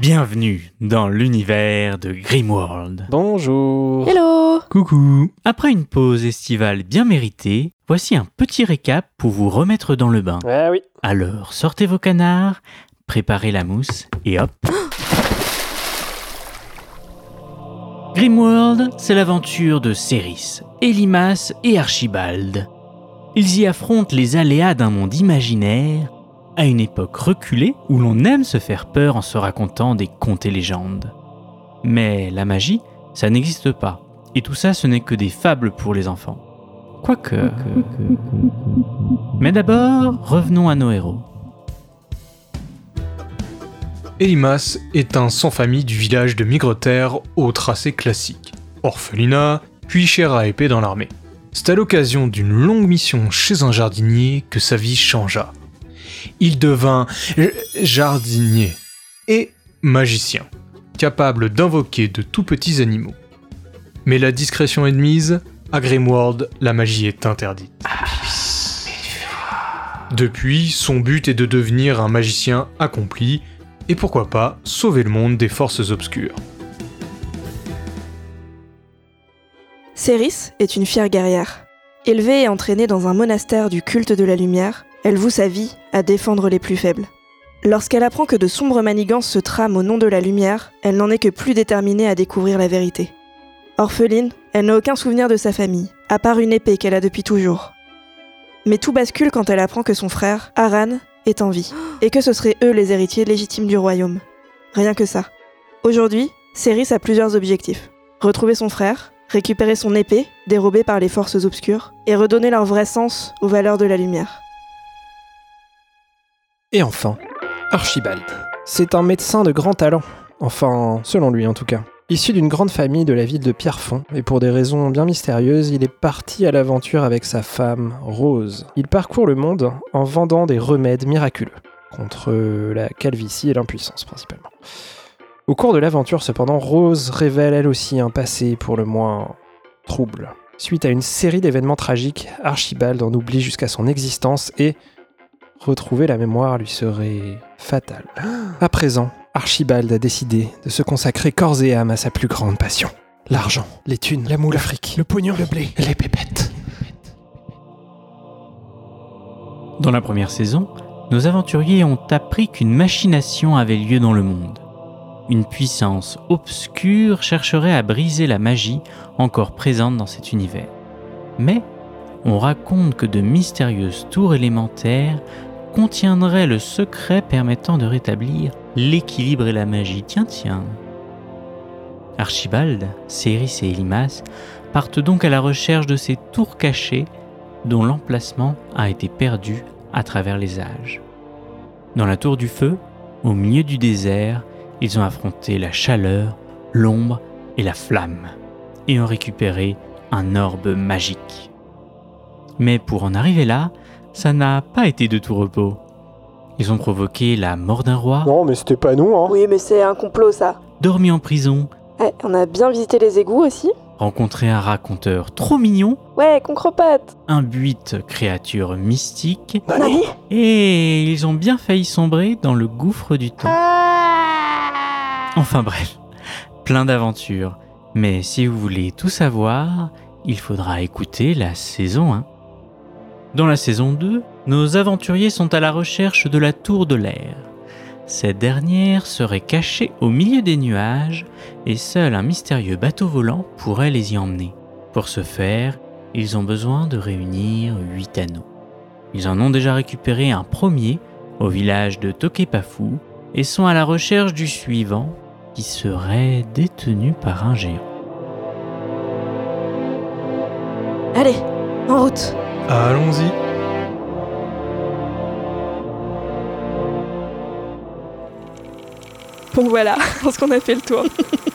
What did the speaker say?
Bienvenue dans l'univers de Grimworld. Bonjour. Hello Coucou. Après une pause estivale bien méritée, voici un petit récap pour vous remettre dans le bain. Ah oui. Alors, sortez vos canards, préparez la mousse et hop. Grimworld, c'est l'aventure de Céris, Elimas et Archibald. Ils y affrontent les aléas d'un monde imaginaire à une époque reculée où l'on aime se faire peur en se racontant des contes et légendes. Mais la magie, ça n'existe pas. Et tout ça, ce n'est que des fables pour les enfants. Quoique... Mais d'abord, revenons à nos héros. Elimas est un sans-famille du village de Migreterre au tracé classique. Orphelinat, puis chair à épée dans l'armée. C'est à l'occasion d'une longue mission chez un jardinier que sa vie changea. Il devint jardinier et magicien, capable d'invoquer de tout petits animaux. Mais la discrétion est mise, à Grimworld, la magie est interdite. Depuis, son but est de devenir un magicien accompli, et pourquoi pas sauver le monde des forces obscures. Céris est une fière guerrière. Élevée et entraînée dans un monastère du culte de la lumière, elle voue sa vie à défendre les plus faibles. Lorsqu'elle apprend que de sombres manigances se trament au nom de la lumière, elle n'en est que plus déterminée à découvrir la vérité. Orpheline, elle n'a aucun souvenir de sa famille, à part une épée qu'elle a depuis toujours. Mais tout bascule quand elle apprend que son frère, Aran, est en vie, et que ce seraient eux les héritiers légitimes du royaume. Rien que ça. Aujourd'hui, Céris a plusieurs objectifs. Retrouver son frère, récupérer son épée, dérobée par les forces obscures, et redonner leur vrai sens aux valeurs de la lumière. Et enfin, Archibald. C'est un médecin de grand talent. Enfin, selon lui en tout cas. Issu d'une grande famille de la ville de Pierrefonds, et pour des raisons bien mystérieuses, il est parti à l'aventure avec sa femme, Rose. Il parcourt le monde en vendant des remèdes miraculeux, contre la calvitie et l'impuissance principalement. Au cours de l'aventure, cependant, Rose révèle elle aussi un passé pour le moins trouble. Suite à une série d'événements tragiques, Archibald en oublie jusqu'à son existence et retrouver la mémoire lui serait fatal. À présent, Archibald a décidé de se consacrer corps et âme à sa plus grande passion. L'argent, les thunes, la moule, l'Afrique, le pognon, le blé, les pépettes. Dans la première saison, nos aventuriers ont appris qu'une machination avait lieu dans le monde. Une puissance obscure chercherait à briser la magie encore présente dans cet univers. Mais on raconte que de mystérieuses tours élémentaires contiendraient le secret permettant de rétablir l'équilibre et la magie. Tiens, tiens. Archibald, Céris et Elimas partent donc à la recherche de ces tours cachées dont l'emplacement a été perdu à travers les âges. Dans la tour du feu, au milieu du désert, ils ont affronté la chaleur, l'ombre et la flamme, et ont récupéré un orbe magique. Mais pour en arriver là, ça n'a pas été de tout repos. Ils ont provoqué la mort d'un roi, Non, mais c'était pas nous, hein. Oui, mais c'est un complot ça. dormi en prison, Eh, on a bien visité les égouts aussi rencontré un raconteur trop mignon, Ouais, concropote un buite créature mystique, Nani? Et ils ont bien failli sombrer dans le gouffre du temps. Enfin bref, plein d'aventures. Mais si vous voulez tout savoir, il faudra écouter la saison 1. Dans la saison 2, nos aventuriers sont à la recherche de la tour de l'air. Cette dernière serait cachée au milieu des nuages et seul un mystérieux bateau volant pourrait les y emmener. Pour ce faire, ils ont besoin de réunir 8 anneaux. Ils en ont déjà récupéré un premier au village de Tokepafu et sont à la recherche du suivant qui serait détenu par un géant. Allez, en route Allons-y. Bon voilà, je pense qu'on a fait le tour.